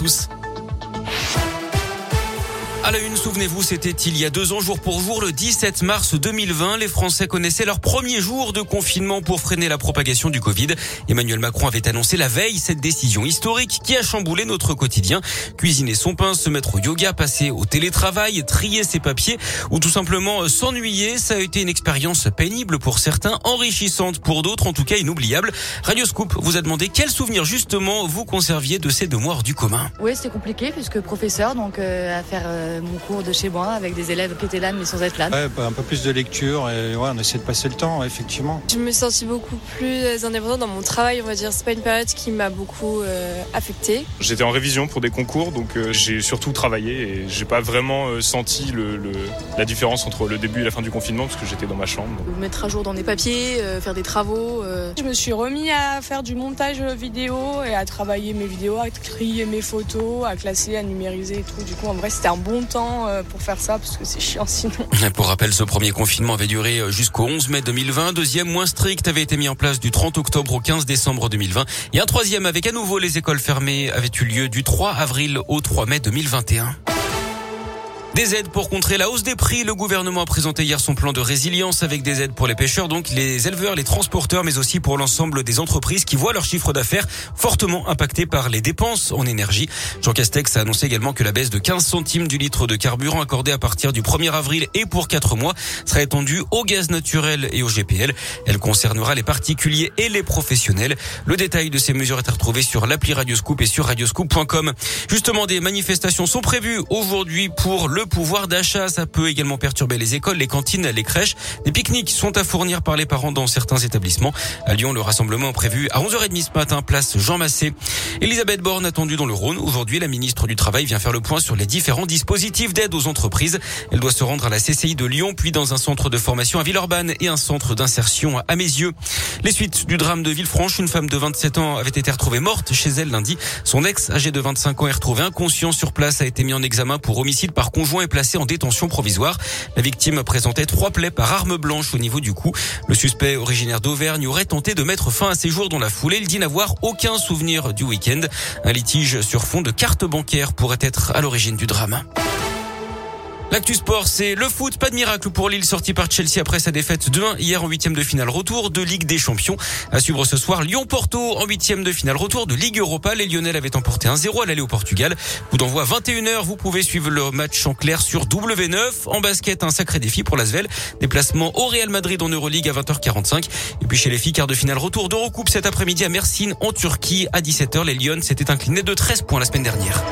tous. À la une, souvenez-vous, c'était il y a deux ans, jour pour jour, le 17 mars 2020. Les Français connaissaient leur premier jour de confinement pour freiner la propagation du Covid. Emmanuel Macron avait annoncé la veille cette décision historique qui a chamboulé notre quotidien. Cuisiner son pain, se mettre au yoga, passer au télétravail, trier ses papiers ou tout simplement s'ennuyer. Ça a été une expérience pénible pour certains, enrichissante pour d'autres, en tout cas inoubliable. Radio Scoop vous a demandé quel souvenir justement vous conserviez de ces deux mois du commun. Oui, c'était compliqué puisque professeur, donc euh, à faire euh, mon cours de chez moi avec des élèves qui étaient là mais sans être là. Ouais, bah, un peu plus de lecture et ouais, on essaie de passer le temps, effectivement. Je me sens beaucoup plus indépendante dans mon travail, on va dire. C'est pas une période qui m'a beaucoup euh, affectée. J'étais en révision pour des concours, donc euh, j'ai surtout travaillé et j'ai pas vraiment euh, senti le, le, la différence entre le début et la fin du confinement parce que j'étais dans ma chambre. Donc. Mettre à jour dans des papiers, euh, faire des travaux. euh. Je me suis remis à faire du montage vidéo et à travailler mes vidéos, à trier mes photos, à classer, à numériser et tout. Du coup, en vrai, c'était un bon euh, pour faire ça parce que c'est chiant sinon. Pour rappel, ce premier confinement avait duré jusqu'au 11 mai 2020. Deuxième, moins strict, avait été mis en place du 30 octobre au 15 décembre 2020. Et un troisième, avec à nouveau les écoles fermées, avait eu lieu du 3 avril au 3 mai 2021. Des aides pour contrer la hausse des prix. Le gouvernement a présenté hier son plan de résilience avec des aides pour les pêcheurs, donc les éleveurs, les transporteurs, mais aussi pour l'ensemble des entreprises qui voient leur chiffre d'affaires fortement impacté par les dépenses en énergie. Jean Castex a annoncé également que la baisse de 15 centimes du litre de carburant accordée à partir du 1er avril et pour 4 mois sera étendue au gaz naturel et au GPL. Elle concernera les particuliers et les professionnels. Le détail de ces mesures est à retrouver sur l'appli Radioscoop et sur radioscoop.com. Justement, des manifestations sont prévues aujourd'hui pour le pouvoir d'achat. Ça peut également perturber les écoles, les cantines, les crèches. Des pique-niques sont à fournir par les parents dans certains établissements. À Lyon, le rassemblement prévu à 11h30 ce matin, place Jean Massé. Elisabeth Borne attendue dans le Rhône. Aujourd'hui, la ministre du Travail vient faire le point sur les différents dispositifs d'aide aux entreprises. Elle doit se rendre à la CCI de Lyon, puis dans un centre de formation à Villeurbanne et un centre d'insertion à mes yeux. Les suites du drame de Villefranche, une femme de 27 ans avait été retrouvée morte chez elle lundi. Son ex, âgé de 25 ans, est retrouvé inconscient sur place, a été mis en examen pour homicide par conjoint est placé en détention provisoire. La victime présentait trois plaies par arme blanche au niveau du cou. Le suspect originaire d'Auvergne aurait tenté de mettre fin à ses jours dans la foulée. Il dit n'avoir aucun souvenir du week-end. Un litige sur fond de carte bancaire pourrait être à l'origine du drame. L'actu sport, c'est le foot. Pas de miracle pour Lille sorti par Chelsea après sa défaite 2-1 hier en huitième de finale retour de Ligue des Champions. À suivre ce soir, Lyon-Porto en huitième de finale retour de Ligue Europa. Les Lyonnais avaient emporté 1-0 à l'aller au Portugal. Coup d'envoi 21h. Vous pouvez suivre le match en clair sur W9. En basket, un sacré défi pour l'Asvel. Déplacement au Real Madrid en Euroleague à 20h45. Et puis chez les filles, quart de finale retour d'Eurocoupe cet après-midi à Mersin en Turquie à 17h. Les Lyonnes s'étaient inclinés de 13 points la semaine dernière.